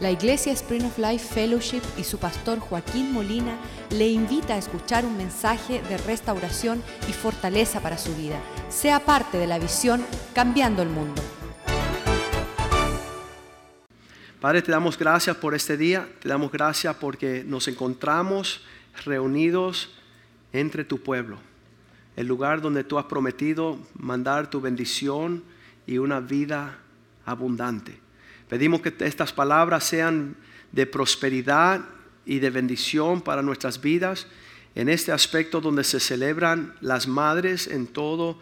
La Iglesia Spring of Life Fellowship y su pastor Joaquín Molina le invita a escuchar un mensaje de restauración y fortaleza para su vida. Sea parte de la visión Cambiando el Mundo. Padre, te damos gracias por este día, te damos gracias porque nos encontramos reunidos entre tu pueblo, el lugar donde tú has prometido mandar tu bendición y una vida abundante. Pedimos que estas palabras sean de prosperidad y de bendición para nuestras vidas en este aspecto donde se celebran las madres en toda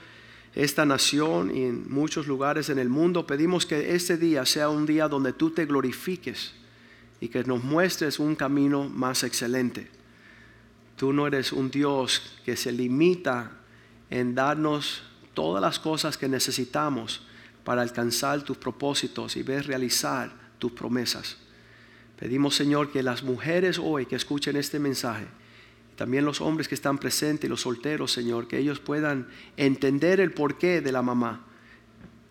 esta nación y en muchos lugares en el mundo. Pedimos que este día sea un día donde tú te glorifiques y que nos muestres un camino más excelente. Tú no eres un Dios que se limita en darnos todas las cosas que necesitamos para alcanzar tus propósitos y ver realizar tus promesas. Pedimos, Señor, que las mujeres hoy que escuchen este mensaje, también los hombres que están presentes y los solteros, Señor, que ellos puedan entender el porqué de la mamá.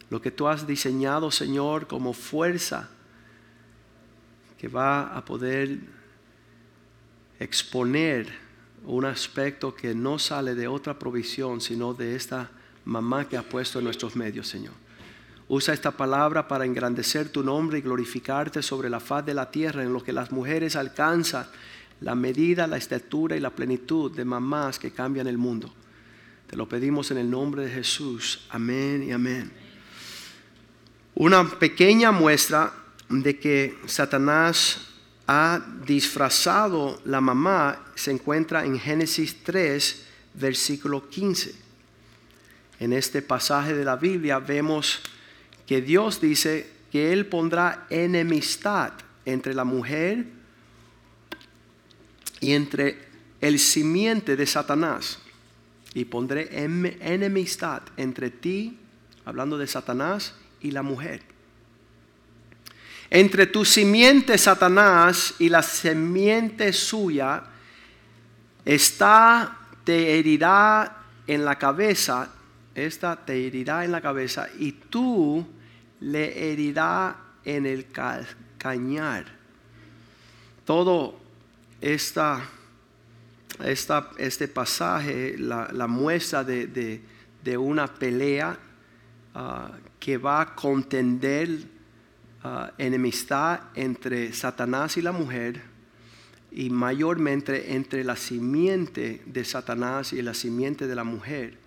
Lo que tú has diseñado, Señor, como fuerza que va a poder exponer un aspecto que no sale de otra provisión, sino de esta mamá que ha puesto en nuestros medios, Señor. Usa esta palabra para engrandecer tu nombre y glorificarte sobre la faz de la tierra en lo que las mujeres alcanzan la medida, la estatura y la plenitud de mamás que cambian el mundo. Te lo pedimos en el nombre de Jesús. Amén y amén. Una pequeña muestra de que Satanás ha disfrazado la mamá se encuentra en Génesis 3, versículo 15. En este pasaje de la Biblia vemos que Dios dice que Él pondrá enemistad entre la mujer y entre el simiente de Satanás. Y pondré enemistad entre ti, hablando de Satanás, y la mujer. Entre tu simiente Satanás y la simiente suya, está, te herirá en la cabeza, esta te herirá en la cabeza y tú le herirá en el cañar. Todo esta, este pasaje, la, muestra de, una pelea ah, que va a contender ah, enemistad entre Satanás y la mujer y mayormente entre la simiente de Satanás y la simiente de la mujer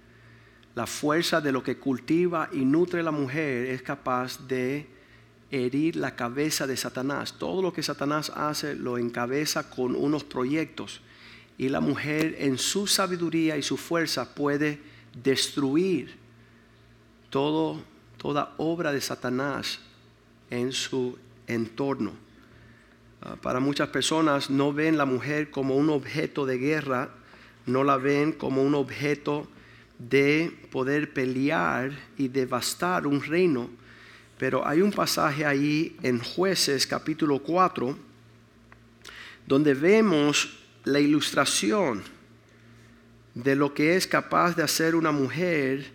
la fuerza de lo que cultiva y nutre la mujer es capaz de herir la cabeza de Satanás. Todo lo que Satanás hace lo encabeza con unos proyectos y la mujer en su sabiduría y su fuerza puede destruir todo, toda obra de Satanás en su entorno. Ah, para muchas personas no ven la mujer como un objeto de guerra, no la ven como un objeto de poder pelear y devastar un reino. Pero hay un pasaje ahí en jueces capítulo 4 donde vemos la ilustración de lo que es capaz de hacer una mujer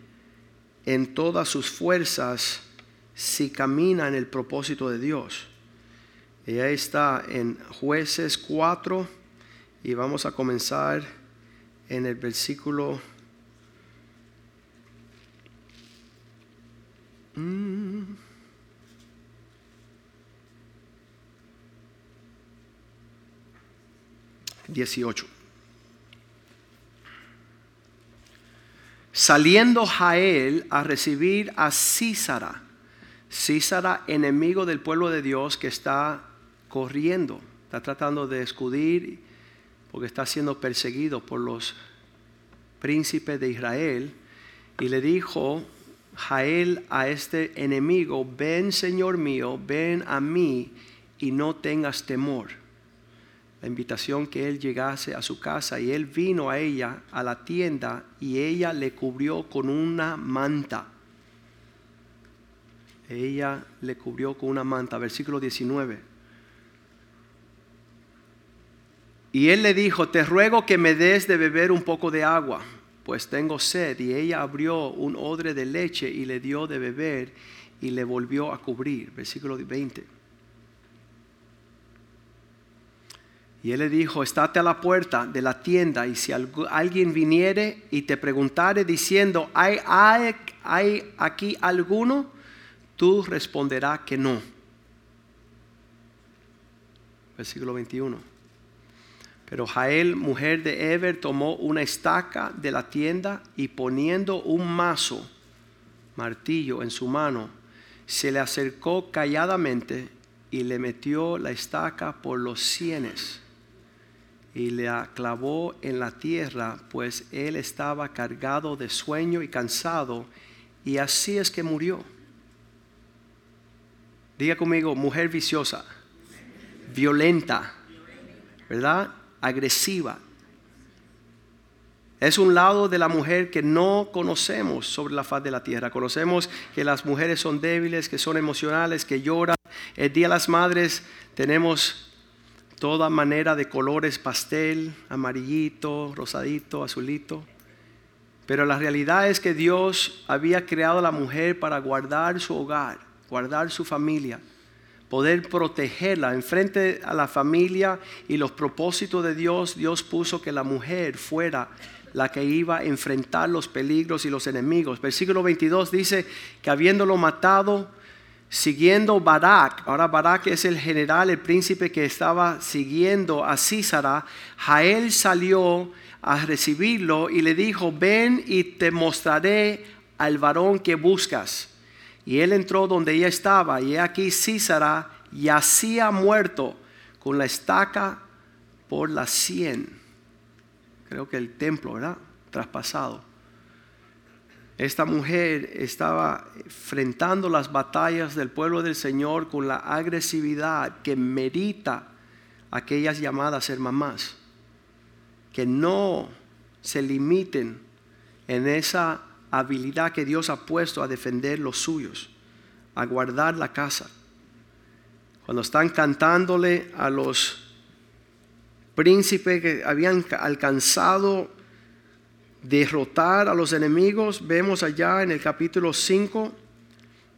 en todas sus fuerzas si camina en el propósito de Dios. Ella está en jueces 4 y vamos a comenzar en el versículo 18. Saliendo Jael a recibir a Císara, Císara enemigo del pueblo de Dios que está corriendo, está tratando de escudir porque está siendo perseguido por los príncipes de Israel, y le dijo Jael a este enemigo, ven Señor mío, ven a mí y no tengas temor. La invitación que él llegase a su casa y él vino a ella, a la tienda, y ella le cubrió con una manta. Ella le cubrió con una manta, versículo 19. Y él le dijo, te ruego que me des de beber un poco de agua pues tengo sed. Y ella abrió un odre de leche y le dio de beber y le volvió a cubrir. Versículo 20. Y él le dijo, estate a la puerta de la tienda y si alguien viniere y te preguntare diciendo, ¿hay, hay, aquí alguno? Tú responderás que no. Versículo 21. Pero Jael, mujer de Eber, tomó una estaca de la tienda y poniendo un mazo, martillo en su mano, se le acercó calladamente y le metió la estaca por los sienes y le clavó en la tierra, pues él estaba cargado de sueño y cansado, y así es que murió. Diga conmigo, mujer viciosa, violenta, ¿verdad? Agresiva. Es un lado de la mujer que no conocemos sobre la faz de la tierra. Conocemos que las mujeres son débiles, que son emocionales, que lloran. El Día de las Madres tenemos toda manera de colores pastel, amarillito, rosadito, azulito. Pero la realidad es que Dios había creado a la mujer para guardar su hogar, guardar su familia, poder protegerla en frente a la familia y los propósitos de Dios. Dios puso que la mujer fuera la que iba a enfrentar los peligros y los enemigos. Versículo 22 dice que habiéndolo matado, siguiendo Barak, ahora Barak es el general, el príncipe que estaba siguiendo a Císara, Jael salió a recibirlo y le dijo, ven y te mostraré al varón que buscas. Y él entró donde ella estaba, y aquí Císara yacía muerto con la estaca por la sien. Creo que el templo, ¿verdad? Traspasado. Esta mujer estaba enfrentando las batallas del pueblo del Señor con la agresividad que merita aquellas llamadas ser mamás. Que no se limiten en esa habilidad que Dios ha puesto a defender los suyos, a guardar la casa. Cuando están cantándole a los príncipes que habían alcanzado derrotar a los enemigos, vemos allá en el capítulo 5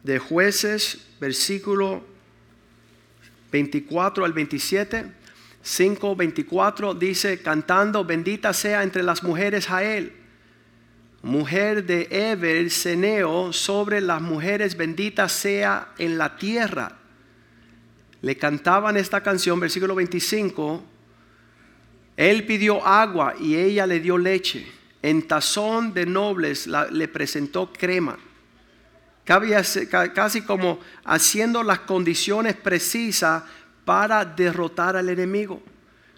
de jueces, versículo 24 al 27. 5, 24 dice, cantando, bendita sea entre las mujeres Jael, mujer de Eber, Seneo, sobre las mujeres bendita sea en la tierra. Le cantaban esta canción, versículo 25, él pidió agua y ella le dio leche en tazón de nobles le presentó crema. Casi como haciendo las condiciones precisas para derrotar al enemigo.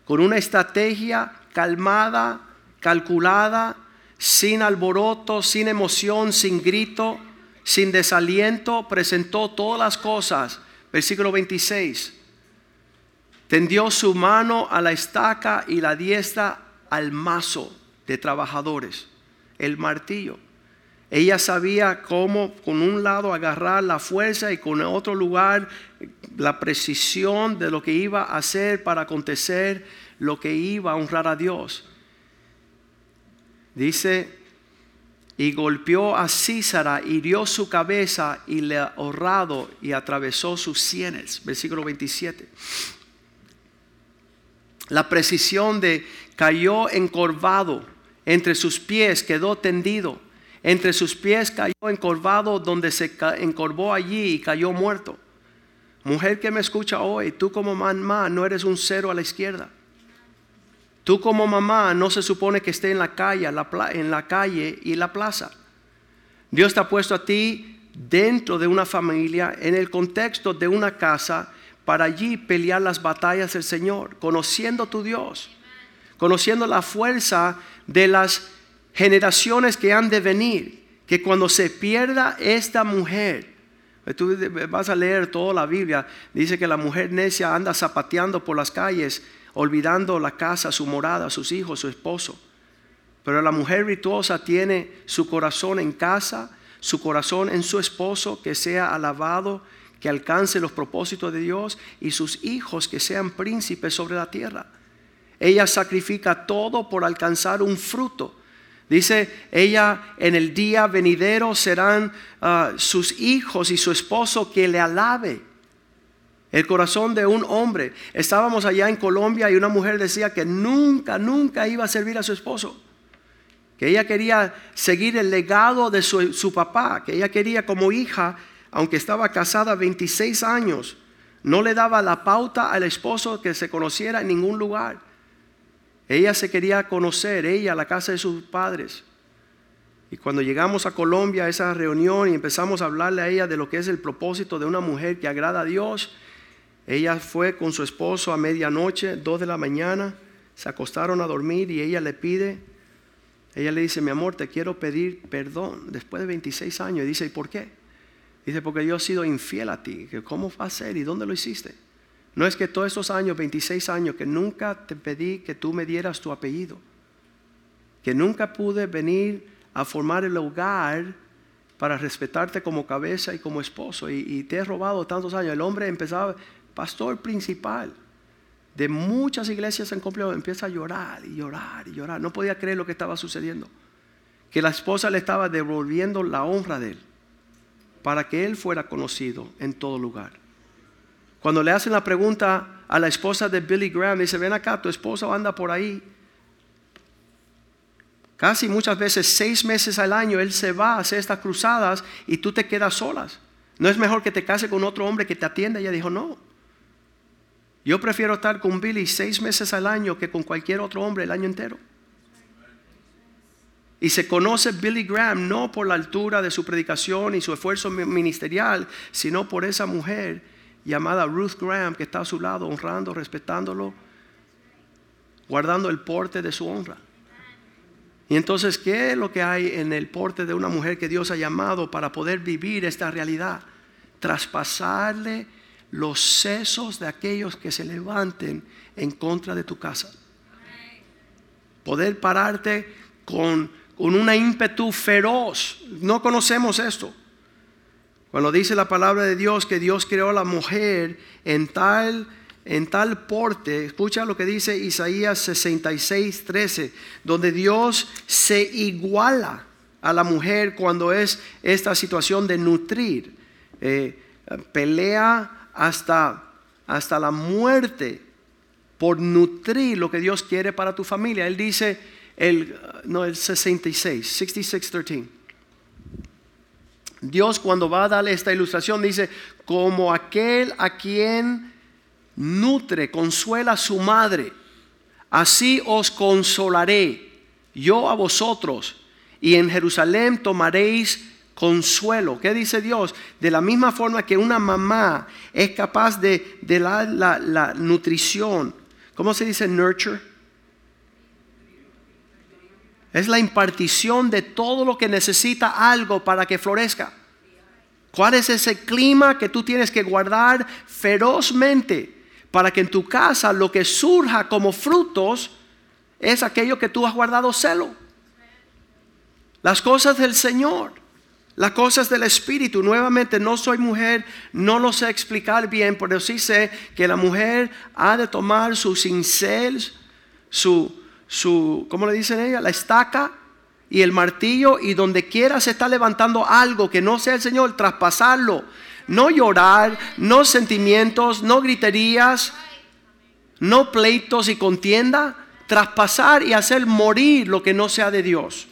Con una estrategia calmada, calculada, sin alboroto, sin emoción, sin grito, sin desaliento, presentó todas las cosas. Versículo 26. Tendió su mano a la estaca y la diestra al mazo de trabajadores, el martillo. Ella sabía cómo con un lado agarrar la fuerza y con otro lugar la precisión de lo que iba a hacer para acontecer lo que iba a honrar a Dios. Dice, y golpeó a Císara, hirió su cabeza y le ahorrado y atravesó sus sienes. Versículo 27. La precisión de cayó encorvado entre sus pies quedó tendido. Entre sus pies cayó encorvado donde se encorvó allí y cayó muerto. Mujer que me escucha hoy, tú como mamá no eres un cero a la izquierda. Tú como mamá no se supone que esté en la calle, en la calle y la plaza. Dios te ha puesto a ti dentro de una familia, en el contexto de una casa, para allí pelear las batallas del Señor, conociendo tu Dios, conociendo la fuerza de las generaciones que han de venir, que cuando se pierda esta mujer, tú vas a leer toda la Biblia, dice que la mujer necia anda zapateando por las calles, olvidando la casa, su morada, sus hijos, su esposo. Pero la mujer virtuosa tiene su corazón en casa, su corazón en su esposo, que sea alabado, que alcance los propósitos de Dios, y sus hijos que sean príncipes sobre la tierra. Ella sacrifica todo por alcanzar un fruto. Dice, ella en el día venidero serán ah, sus hijos y su esposo que le alabe. El corazón de un hombre. Estábamos allá en Colombia y una mujer decía que nunca, nunca iba a servir a su esposo. Que ella quería seguir el legado de su, su papá, que ella quería como hija, aunque estaba casada 26 años, no le daba la pauta al esposo que se conociera en ningún lugar. Ella se quería conocer, ella, la casa de sus padres. Y cuando llegamos a Colombia a esa reunión y empezamos a hablarle a ella de lo que es el propósito de una mujer que agrada a Dios, ella fue con su esposo a medianoche, dos de la mañana, se acostaron a dormir y ella le pide, ella le dice, mi amor, te quiero pedir perdón después de 26 años. Y dice, ¿y por qué? Dice, porque yo he sido infiel a ti. ¿Cómo va a ser? ¿Y dónde lo hiciste? No es que todos esos años, 26 años, que nunca te pedí que tú me dieras tu apellido. Que nunca pude venir a formar el hogar para respetarte como cabeza y como esposo. Y, y te he robado tantos años. El hombre empezaba, pastor principal de muchas iglesias en complejo, empieza a llorar y llorar y llorar. No podía creer lo que estaba sucediendo. Que la esposa le estaba devolviendo la honra de él para que él fuera conocido en todo lugar. Cuando le hacen la pregunta a la esposa de Billy Graham, dice, ven acá, tu esposo anda por ahí. Casi muchas veces, seis meses al año, él se va a hacer estas cruzadas y tú te quedas solas. ¿No es mejor que te case con otro hombre que te atienda? Ella dijo, no. Yo prefiero estar con Billy seis meses al año que con cualquier otro hombre el año entero. Y se conoce Billy Graham no por la altura de su predicación y su esfuerzo ministerial, sino por esa mujer llamada Ruth Graham que está a su lado, honrando, respetándolo, guardando el porte de su honra. Y entonces, ¿qué es lo que hay en el porte de una mujer que Dios ha llamado para poder vivir esta realidad? Traspasarle los sesos de aquellos que se levanten en contra de tu casa. Poder pararte con, con una ímpetu feroz. No conocemos esto. Cuando dice la palabra de Dios que Dios creó a la mujer en tal en tal porte, escucha lo que dice Isaías 66, 13, donde Dios se iguala a la mujer cuando es esta situación de nutrir. Eh, pelea hasta, hasta la muerte por nutrir lo que Dios quiere para tu familia. Él dice, el, no, el 66, 66, 13. Dios cuando va a darle esta ilustración dice, como aquel a quien nutre, consuela a su madre, así os consolaré yo a vosotros, y en Jerusalén tomaréis consuelo. ¿Qué dice Dios? De la misma forma que una mamá es capaz de, de la, la, nutrición. ¿Cómo se dice nurture? Es la impartición de todo lo que necesita algo para que florezca. ¿Cuál es ese clima que tú tienes que guardar ferozmente para que en tu casa lo que surja como frutos es aquello que tú has guardado celo? Las cosas del Señor. Las cosas del Espíritu, nuevamente no soy mujer, no lo sé explicar bien, pero sí sé que la mujer ha de tomar su cincel, su, su, ¿cómo le dicen ella? La estaca y el martillo y donde quiera se está levantando algo que no sea el Señor, traspasarlo. No llorar, no sentimientos, no griterías, no pleitos y contienda, traspasar y hacer morir lo que no sea de Dios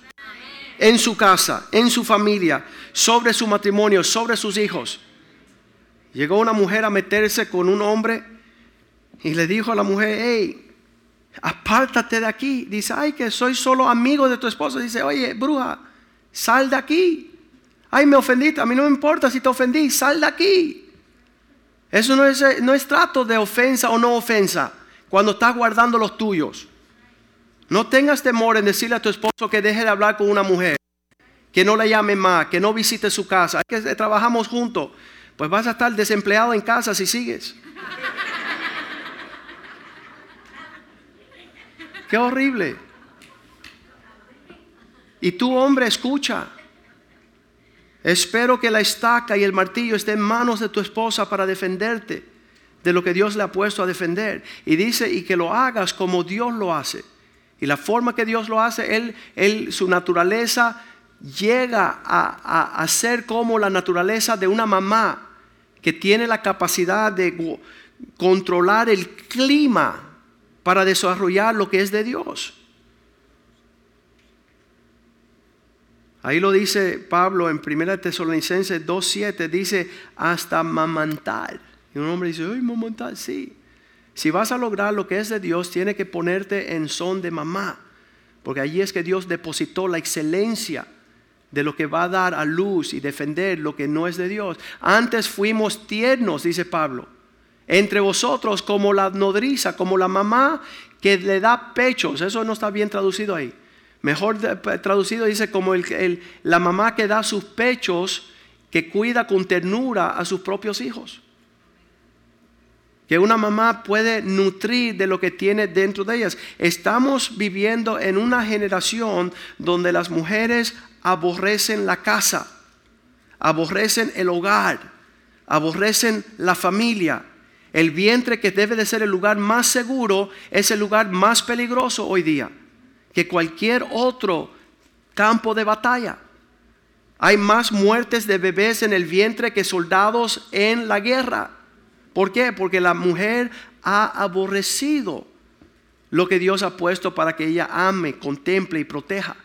en su casa, en su familia, sobre su matrimonio, sobre sus hijos. Llegó una mujer a meterse con un hombre y le dijo a la mujer, hey, apártate de aquí. Dice, ay, que soy solo amigo de tu esposo. Dice, oye, bruja, sal de aquí. Ay, me ofendiste, a mí no me importa si te ofendí, sal de aquí. Eso no es, no es trato de ofensa o no ofensa cuando estás guardando los tuyos. No tengas temor en decirle a tu esposo que deje de hablar con una mujer, que no la llame más, que no visite su casa. que trabajamos juntos. Pues vas a estar desempleado en casa si sigues. Qué horrible. Y tú, hombre, escucha. Espero que la estaca y el martillo estén en manos de tu esposa para defenderte de lo que Dios le ha puesto a defender. Y dice, y que lo hagas como Dios lo hace. Y la forma que Dios lo hace, Él, él su naturaleza llega a, ser como la naturaleza de una mamá que tiene la capacidad de controlar el clima para desarrollar lo que es de Dios. Ahí lo dice Pablo en 1 Tesalonicenses 2.7, dice hasta mamantar. Y un hombre dice, ay, mamantar, sí. Si vas a lograr lo que es de Dios, tiene que ponerte en son de mamá, porque allí es que Dios depositó la excelencia de lo que va a dar a luz y defender lo que no es de Dios. Antes fuimos tiernos, dice Pablo, entre vosotros como la nodriza, como la mamá que le da pechos. Eso no está bien traducido ahí. Mejor traducido dice como el, la mamá que da sus pechos, que cuida con ternura a sus propios hijos. Que una mamá puede nutrir de lo que tiene dentro de ellas. Estamos viviendo en una generación donde las mujeres aborrecen la casa, aborrecen el hogar, aborrecen la familia. El vientre que debe de ser el lugar más seguro es el lugar más peligroso hoy día que cualquier otro campo de batalla. Hay más muertes de bebés en el vientre que soldados en la guerra. ¿Por qué? Porque la mujer ha aborrecido lo que Dios ha puesto para que ella ame, contemple y proteja.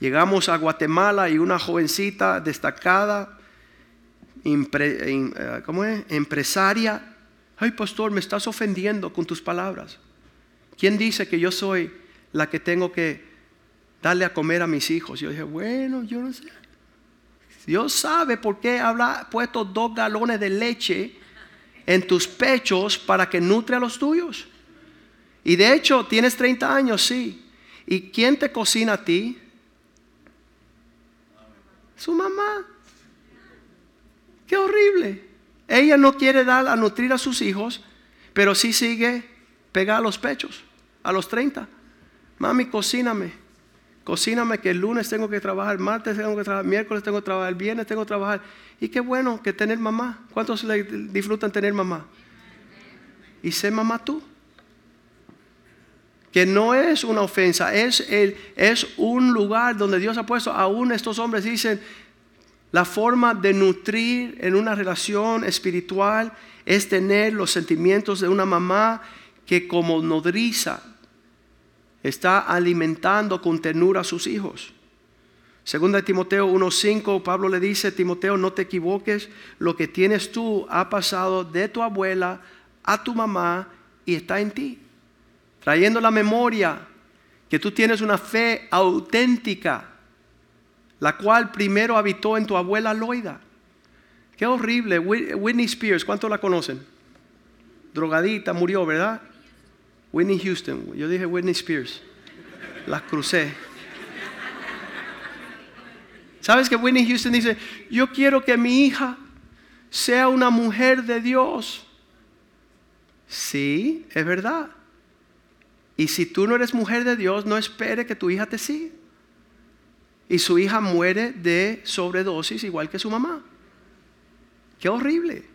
Llegamos a Guatemala y una jovencita destacada, eh, ¿cómo es? empresaria. Ay, pastor, me estás ofendiendo con tus palabras. ¿Quién dice que yo soy la que tengo que darle a comer a mis hijos? Yo dije, bueno, yo no sé. Dios sabe por qué ha puesto dos galones de leche en tus pechos para que nutre a los tuyos. Y de hecho, tienes 30 años, sí. ¿Y quién te cocina a ti? Su mamá. Qué horrible. Ella no quiere dar a nutrir a sus hijos, pero sí sigue pegada a los pechos a los 30. Mami, cocíname. Cocíname que el lunes tengo que trabajar, martes tengo que trabajar, miércoles tengo que trabajar, viernes tengo que trabajar. Y qué bueno que tener mamá. ¿Cuántos disfrutan tener mamá? Y sé mamá tú. Que no es una ofensa, es, el, es un lugar donde Dios ha puesto. Aún estos hombres dicen, la forma de nutrir en una relación espiritual es tener los sentimientos de una mamá que como nodriza está alimentando con ternura a sus hijos. Segunda de Timoteo 1.5, Pablo le dice, Timoteo, no te equivoques, lo que tienes tú ha pasado de tu abuela a tu mamá y está en ti. Trayendo la memoria que tú tienes una fe auténtica, la cual primero habitó en tu abuela Loida. Qué horrible, Whitney Spears, ¿cuántos la conocen? Drogadita, murió, ¿verdad? Whitney Houston, yo dije Whitney Spears, las crucé. ¿Sabes que Whitney Houston dice, yo quiero que mi hija sea una mujer de Dios? Sí, es verdad. Y si tú no eres mujer de Dios, no espere que tu hija te siga. Y su hija muere de sobredosis igual que su mamá. Qué horrible.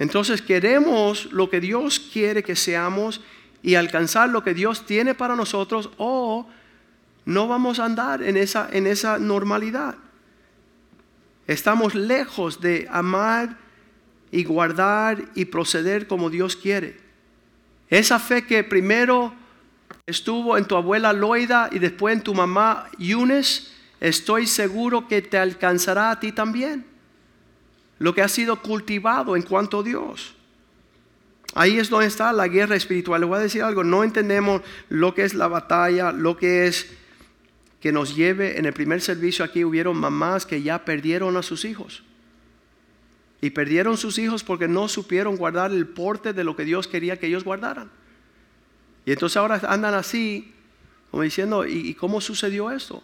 Entonces queremos lo que Dios quiere que seamos y alcanzar lo que Dios tiene para nosotros o no vamos a andar en esa, en esa normalidad. Estamos lejos de amar y guardar y proceder como Dios quiere. Esa fe que primero estuvo en tu abuela Loida y después en tu mamá Yunes, estoy seguro que te alcanzará a ti también lo que ha sido cultivado en cuanto a Dios. Ahí es donde está la guerra espiritual. Le voy a decir algo, no entendemos lo que es la batalla, lo que es que nos lleve. En el primer servicio aquí hubieron mamás que ya perdieron a sus hijos. Y perdieron sus hijos porque no supieron guardar el porte de lo que Dios quería que ellos guardaran. Y entonces ahora andan así, como diciendo, ¿y, cómo sucedió esto?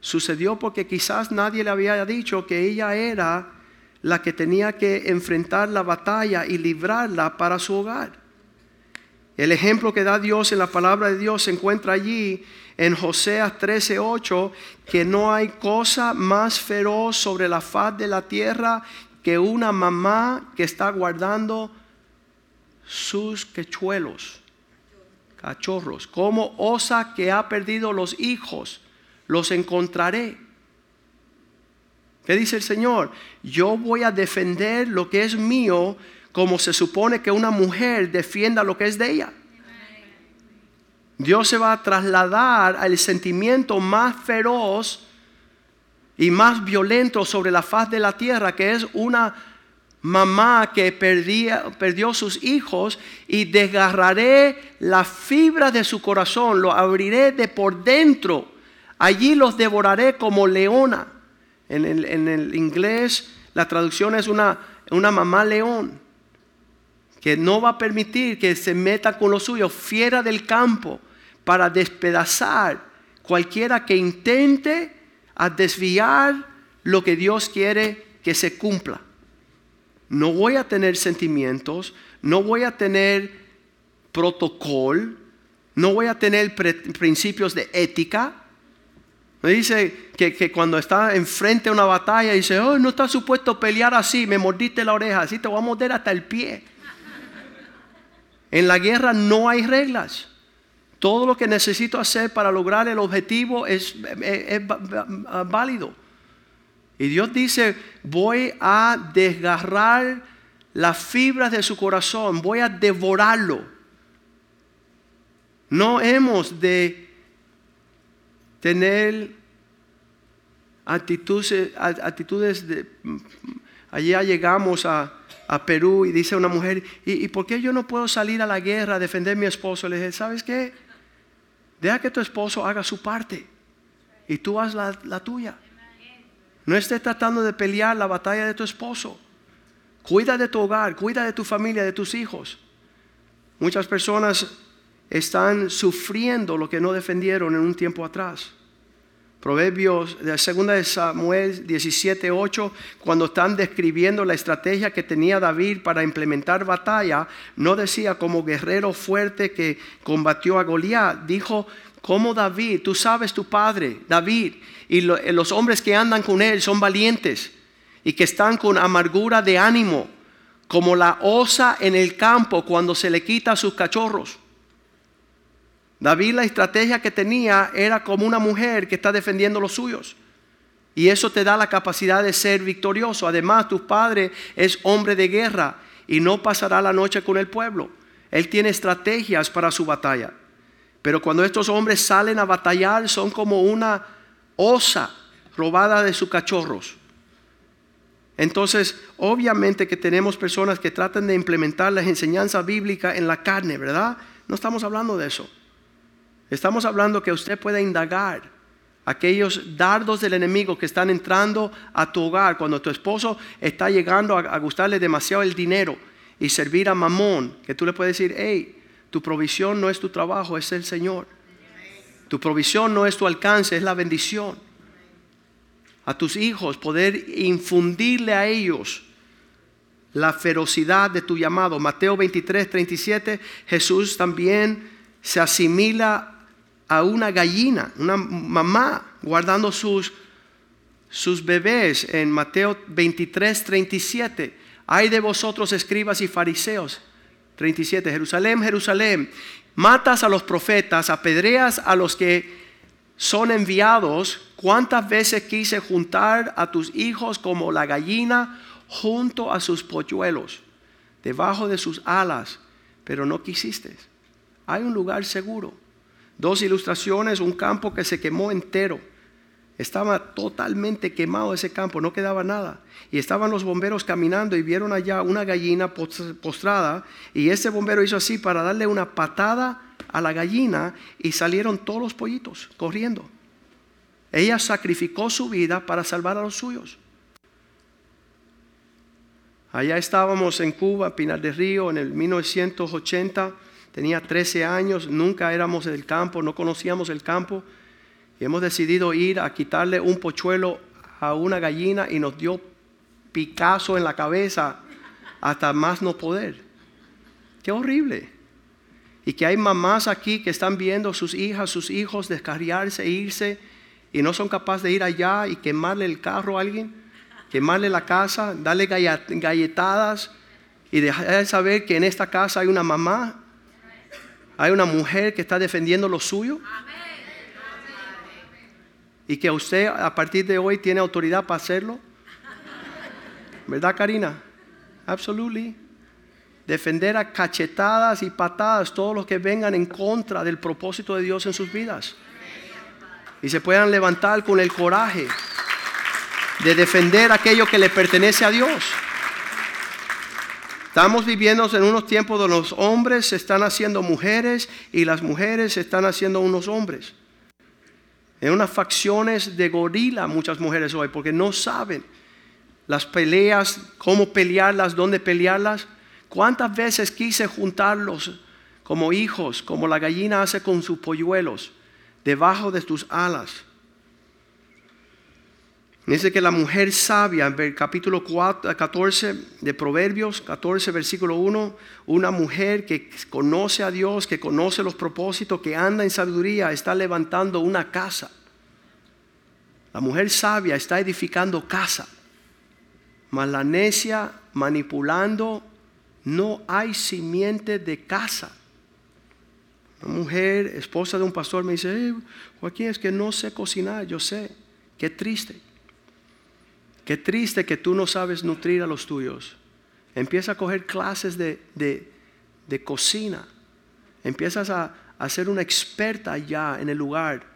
Sucedió porque quizás nadie le había dicho que ella era la que tenía que enfrentar la batalla y librarla para su hogar. El ejemplo que da Dios en la palabra de Dios se encuentra allí en Joseas 13:8, que no hay cosa más feroz sobre la faz de la tierra que una mamá que está guardando sus quechuelos, cachorros. Como osa que ha perdido los hijos, los encontraré ¿Qué dice el Señor? Yo voy a defender lo que es mío como se supone que una mujer defienda lo que es de ella. Dios se va a trasladar al sentimiento más feroz y más violento sobre la faz de la tierra, que es una mamá que perdía, perdió sus hijos y desgarraré la fibra de su corazón, lo abriré de por dentro, allí los devoraré como leona. En el, inglés la traducción es una, mamá león, que no va a permitir que se meta con los suyos, fiera del campo, para despedazar cualquiera que intente desviar lo que Dios quiere que se cumpla no voy a tener sentimientos, no voy a tener protocolo, no voy a tener principios de ética. Me dice que, cuando está enfrente a una batalla, dice, oh, no está supuesto pelear así, me mordiste la oreja, así te voy a morder hasta el pie. En la guerra no hay reglas. Todo lo que necesito hacer para lograr el objetivo es válido. Y Dios dice, voy a desgarrar las fibras de su corazón, voy a devorarlo. No hemos de tener actitudes, actitudes de... Allá llegamos a, Perú y dice una mujer, ¿y, por qué yo no puedo salir a la guerra a defender a mi esposo? Le dije, ¿sabes qué? Deja que tu esposo haga su parte y tú haz la tuya. No estés tratando de pelear la batalla de tu esposo. Cuida de tu hogar, cuida de tu familia, de tus hijos. Muchas personas están sufriendo lo que no defendieron en un tiempo atrás. Proverbios de segunda de Samuel 17:8, cuando están describiendo la estrategia que tenía David para implementar batalla, no decía como guerrero fuerte que combatió a Goliat, dijo como David, tú sabes tu padre, David, y los hombres que andan con él son valientes y que están con amargura de ánimo, como la osa en el campo cuando se le quita a sus cachorros. David la estrategia que tenía era como una mujer que está defendiendo los suyos. Y eso te da la capacidad de ser victorioso. Además, tu padre es hombre de guerra y no pasará la noche con el pueblo. Él tiene estrategias para su batalla. Pero cuando estos hombres salen a batallar son como una osa robada de sus cachorros. Entonces, obviamente que tenemos personas que tratan de implementar las enseñanzas bíblicas en la carne, ¿verdad? No estamos hablando de eso. Estamos hablando que usted pueda indagar aquellos dardos del enemigo que están entrando a tu hogar cuando tu esposo está llegando a, gustarle demasiado el dinero y servir a mamón, que tú le puedes decir, hey, tu provisión no es tu trabajo, es el Señor. Tu provisión no es tu alcance, es la bendición. A tus hijos poder infundirle a ellos la ferocidad de tu llamado. Mateo 23, 37, Jesús también se asimila a una gallina, una mamá guardando sus, sus bebés en Mateo 23, 37. Hay de vosotros escribas y fariseos 37. Jerusalén, Jerusalén, matas a los profetas, apedreas a los que son enviados. ¿Cuántas veces quise juntar a tus hijos como la gallina junto a sus polluelos, debajo de sus alas, pero no quisiste? Hay un lugar seguro. Dos ilustraciones, un campo que se quemó entero estaba totalmente quemado ese campo, no quedaba nada. Y estaban los bomberos caminando y vieron allá una gallina postrada. Y ese bombero hizo así para darle una patada a la gallina y salieron todos los pollitos corriendo. Ella sacrificó su vida para salvar a los suyos. Allá estábamos en Cuba, Pinar del Río, en el 1980. Tenía 13 años, nunca éramos del campo, no conocíamos el campo. Y hemos decidido ir a quitarle un pochuelo a una gallina y nos dio Picasso en la cabeza hasta más no poder. Qué horrible. Y que hay mamás aquí que están viendo sus hijas, sus hijos descarriarse irse y no son capaces de ir allá y quemarle el carro a alguien, quemarle la casa, darle galletadas y dejar de saber que en esta casa hay una mamá, hay una mujer que está defendiendo lo suyo. Y que usted a partir de hoy tiene autoridad para hacerlo. ¿verdad Karina? Absolutely. Defender a cachetadas y patadas todos los que vengan en contra del propósito de Dios en sus vidas. Y se puedan levantar con el coraje de defender aquello que le pertenece a Dios. Estamos viviendo en unos tiempos donde los hombres se están haciendo mujeres y las mujeres se están haciendo unos hombres. En unas facciones de gorila muchas mujeres hoy porque no saben las peleas, cómo pelearlas, dónde pelearlas. ¿Cuántas veces quise juntarlos como hijos, como la gallina hace con sus polluelos, debajo de tus alas? Dice que la mujer sabia, en el capítulo 14 de Proverbios, 14, versículo 1, una mujer que conoce a Dios, que conoce los propósitos, que anda en sabiduría, está levantando una casa. La mujer sabia está edificando casa. Mas la necia manipulando no hay simiente de casa. Una mujer, esposa de un pastor, me dice, Joaquín, es que no sé cocinar, yo sé, qué triste. Qué triste que tú no sabes nutrir a los tuyos. Empieza a coger clases de, de, cocina. Empiezas a, a, ser una experta allá en el lugar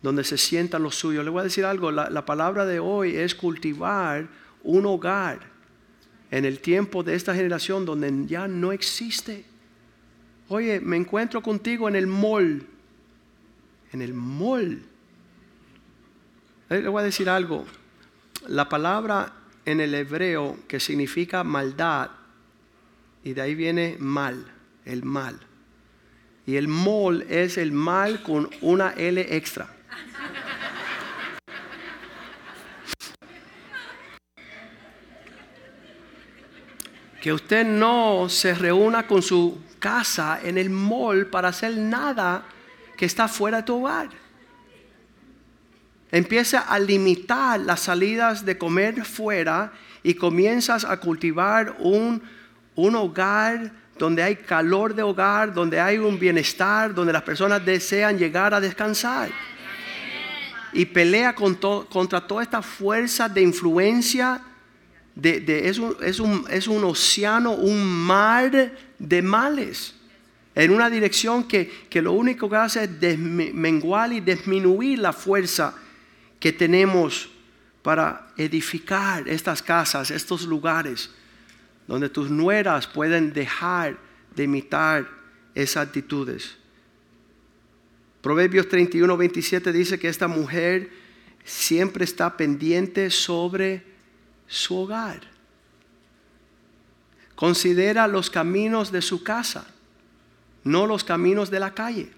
donde se sientan los suyos. Le voy a decir algo, la, la palabra de hoy es cultivar un hogar en el tiempo de esta generación donde ya no existe. Oye, me encuentro contigo en el mall. En el mall. Le voy a decir algo. La palabra en el hebreo que significa maldad, y de ahí viene mal, el mal. Y el mall es el mal con una L extra. que usted no se reúna con su casa en el mall para hacer nada que está fuera de tu hogar. Empieza a limitar las salidas de comer fuera y comienzas a cultivar un, un hogar donde hay calor de hogar, donde hay un bienestar, donde las personas desean llegar a descansar. Y pelea contra toda esta fuerza de influencia es, un, océano, un mar de males. En una dirección que, que lo único que hace es desmenguar y disminuir la fuerza que tenemos para edificar estas casas, estos lugares, donde tus nueras pueden dejar de imitar esas actitudes. Proverbios 31, 27 dice que esta mujer siempre está pendiente sobre su hogar. Considera los caminos de su casa, no los caminos de la calle.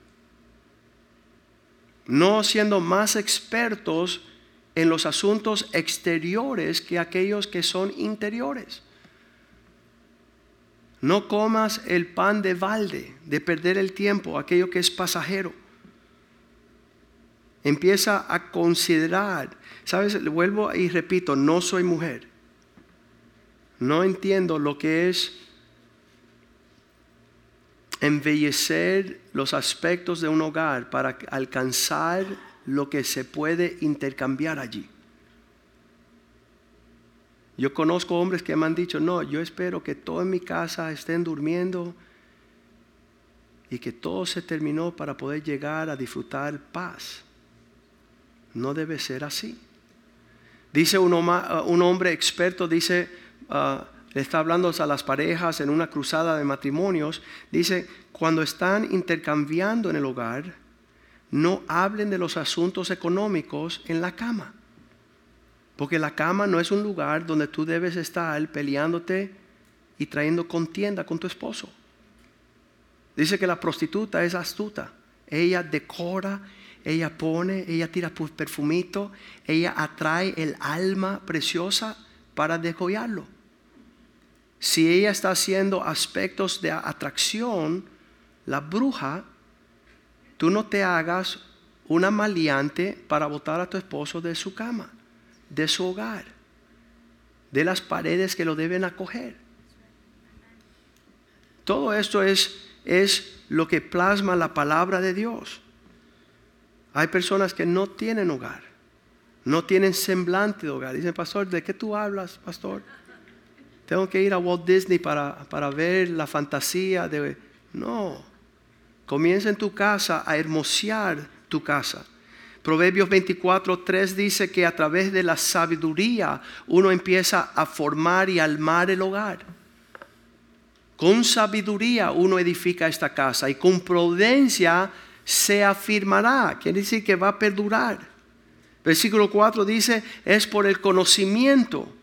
No siendo más expertos en los asuntos exteriores que aquellos que son interiores. No comas el pan de balde, de perder el tiempo, aquello que es pasajero. Empieza a considerar Sabes, vuelvo y repito, no soy mujer. No entiendo lo que es embellecer los aspectos de un hogar para alcanzar lo que se puede intercambiar allí. Yo conozco hombres que me han dicho, no, yo espero que todo en mi casa estén durmiendo y que todo se terminó para poder llegar a disfrutar paz. No debe ser así. Dice un, hombre experto, dice, ah, le está hablando a las parejas en una cruzada de matrimonios, dice, cuando están intercambiando en el hogar, no hablen de los asuntos económicos en la cama. Porque la cama no es un lugar donde tú debes estar peleándote y trayendo contienda con tu esposo. Dice que la prostituta es astuta. Ella decora ella pone, ella tira perfumito, ella atrae el alma preciosa para descollarlo. Si ella está haciendo aspectos de atracción, la bruja, tú no te hagas una maleante para botar a tu esposo de su cama, de su hogar, de las paredes que lo deben acoger. Todo esto es, es lo que plasma la palabra de Dios. Hay personas que no tienen hogar, no tienen semblante de hogar. Dicen, pastor, ¿de qué tú hablas, pastor? Tengo que ir a Walt Disney para, para ver la fantasía de... No, comienza en tu casa a hermosear tu casa. Proverbios 24, 3 dice que a través de la sabiduría uno empieza a formar y armar el hogar. Con sabiduría uno edifica esta casa y con prudencia se afirmará. Quiere decir que va a perdurar. Versículo 4 dice, es por el conocimiento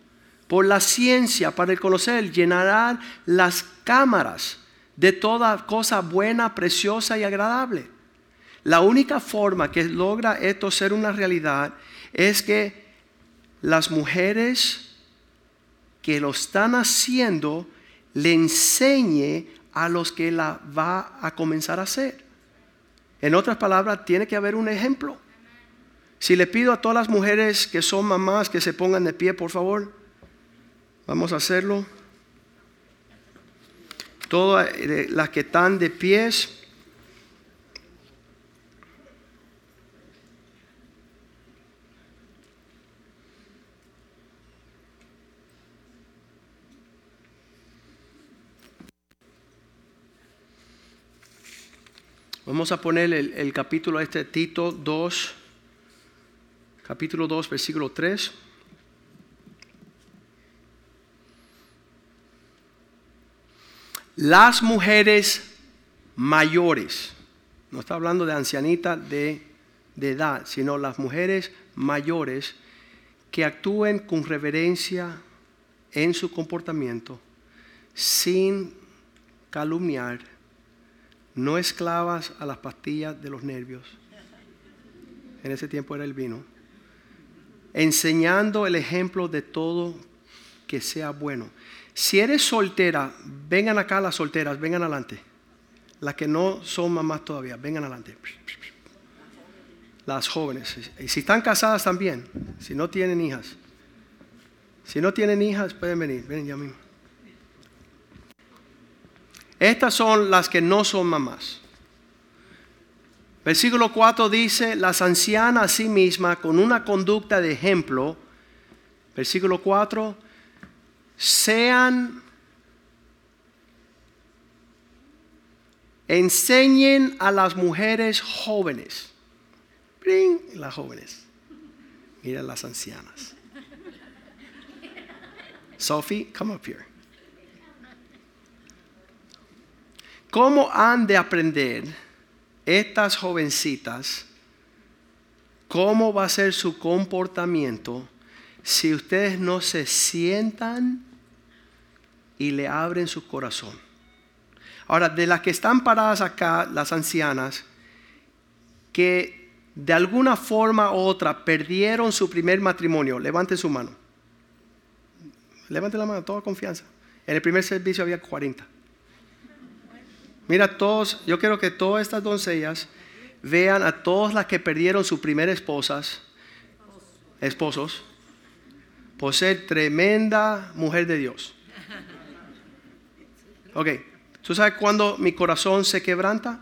por la ciencia, para el conocer, llenarán las cámaras de toda cosa buena, preciosa y agradable. La única forma que logra esto ser una realidad es que las mujeres que lo están haciendo le enseñe a los que la va a comenzar a hacer. En otras palabras, tiene que haber un ejemplo. Si le pido a todas las mujeres que son mamás que se pongan de pie, por favor. Vamos a hacerlo. Todas eh, las que están de pies. Vamos a poner el, el capítulo este, Tito 2, capítulo 2, versículo 3. Las mujeres mayores, no está hablando de ancianita de, de edad, sino las mujeres mayores que actúen con reverencia en su comportamiento, sin calumniar, no esclavas a las pastillas de los nervios. En ese tiempo era el vino. Enseñando el ejemplo de todo que sea bueno. Si eres soltera, vengan acá las solteras, vengan adelante. Las que no son mamás todavía, vengan adelante. Las jóvenes. Y si están casadas también, si no tienen hijas. Si no tienen hijas, pueden venir, ven ya mismo. Estas son las que no son mamás. Versículo 4 dice, las ancianas a sí mismas con una conducta de ejemplo. Versículo 4, sean, enseñen a las mujeres jóvenes. Bring las jóvenes. Mira las ancianas. Sophie, come up here. ¿Cómo han de aprender estas jovencitas cómo va a ser su comportamiento si ustedes no se sientan y le abren su corazón. Ahora, de las que están paradas acá, las ancianas, que de alguna forma u otra perdieron su primer matrimonio, levanten su mano. Levanten la mano, toda confianza. En el primer servicio había 40. Mira, todos, yo quiero que todas estas doncellas vean a todas las que perdieron su primera esposas, esposos, por ser tremenda mujer de Dios. Ok, ¿tú sabes cuándo mi corazón se quebranta?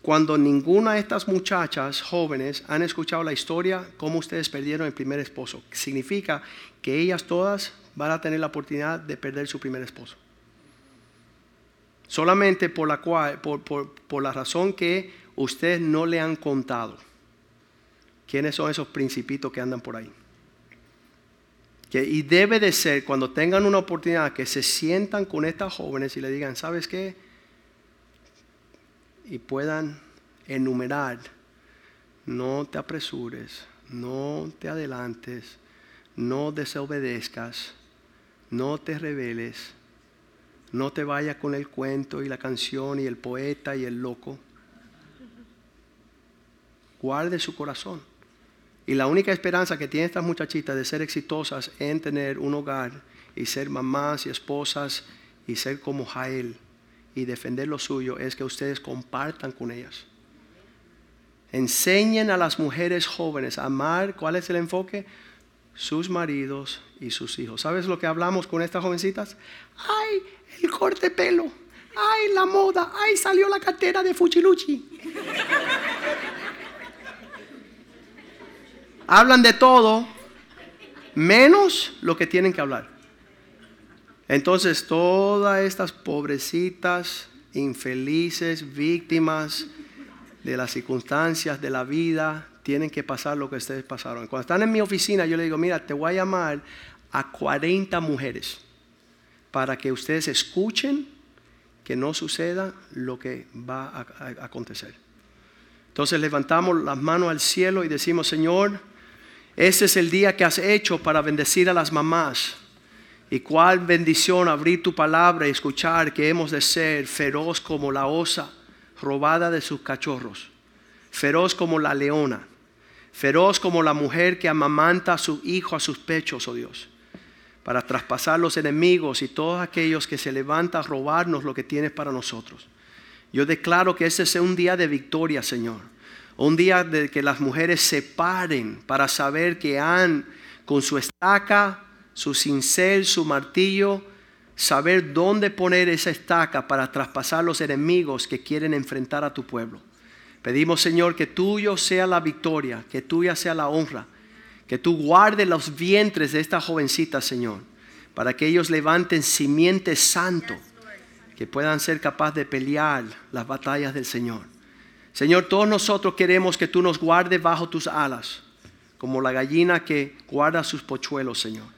Cuando ninguna de estas muchachas jóvenes han escuchado la historia cómo ustedes perdieron el primer esposo. Significa que ellas todas van a tener la oportunidad de perder su primer esposo. Solamente por la, por la razón que ustedes no le han contado. ¿Quiénes son esos principitos que andan por ahí? Y debe de ser cuando tengan una oportunidad que se sientan con estas jóvenes y le digan, ¿sabes qué? Y puedan enumerar, no te apresures, no te adelantes, no desobedezcas, no te rebeles, no te vayas con el cuento y la canción y el poeta y el loco. Guarde su corazón. Y la única esperanza que tienen estas muchachitas de ser exitosas en tener un hogar y ser mamás y esposas y ser como Jael y defender lo suyo es que ustedes compartan con ellas. Enseñen a las mujeres jóvenes a amar, ¿cuál es el enfoque? Sus maridos y sus hijos. ¿Sabes lo que hablamos con estas jovencitas? ¡Ay, el corte pelo! ¡Ay, la moda! ¡Ay, salió la cartera de Fuchiluchi! Hablan de todo menos lo que tienen que hablar. Entonces todas estas pobrecitas, infelices, víctimas de las circunstancias de la vida, tienen que pasar lo que ustedes pasaron. Cuando están en mi oficina, yo le digo, mira, te voy a llamar a 40 mujeres para que ustedes escuchen que no suceda lo que va a, acontecer. Entonces levantamos las manos al cielo y decimos, Señor, este es el día que has hecho para bendecir a las mamás. Y cuál bendición abrir tu palabra y escuchar que hemos de ser feroz como la osa robada de sus cachorros, feroz como la leona, feroz como la mujer que amamanta a su hijo a sus pechos, oh Dios, para traspasar los enemigos y todos aquellos que se levantan a robarnos lo que tienes para nosotros. Yo declaro que ese sea un día de victoria, Señor. Un día de que las mujeres se paren para saber que han con su estaca su cincel, su martillo, saber dónde poner esa estaca para traspasar los enemigos que quieren enfrentar a tu pueblo. Pedimos, Señor, que tuyo sea la victoria, que tuya sea la honra, que tú guardes los vientres de esta jovencita, Señor, para que ellos levanten simiente santo, que puedan ser capaces de pelear las batallas del Señor. Señor, todos nosotros queremos que tú nos guardes bajo tus alas, como la gallina que guarda sus pochuelos, Señor.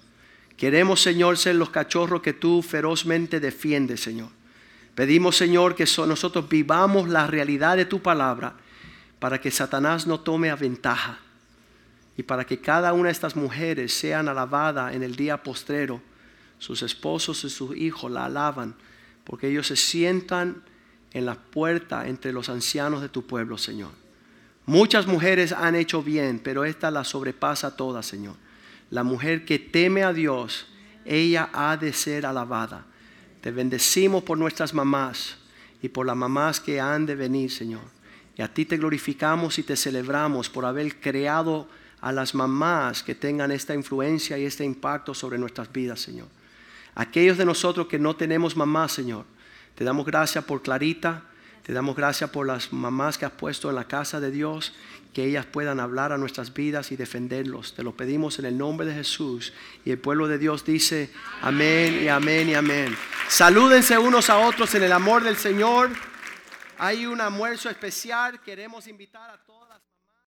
Queremos, Señor, ser los cachorros que tú ferozmente defiendes, Señor. Pedimos, Señor, que nosotros vivamos la realidad de tu palabra para que Satanás no tome a ventaja y para que cada una de estas mujeres sean alabadas en el día postrero. Sus esposos y sus hijos la alaban porque ellos se sientan en la puerta entre los ancianos de tu pueblo, Señor. Muchas mujeres han hecho bien, pero esta la sobrepasa toda, Señor. La mujer que teme a Dios, ella ha de ser alabada. Te bendecimos por nuestras mamás y por las mamás que han de venir, Señor. Y a ti te glorificamos y te celebramos por haber creado a las mamás que tengan esta influencia y este impacto sobre nuestras vidas, Señor. Aquellos de nosotros que no tenemos mamás, Señor, te damos gracias por Clarita, te damos gracias por las mamás que has puesto en la casa de Dios que ellas puedan hablar a nuestras vidas y defenderlos. Te lo pedimos en el nombre de Jesús. Y el pueblo de Dios dice, amén y amén y amén. Salúdense unos a otros en el amor del Señor. Hay un almuerzo especial. Queremos invitar a todas.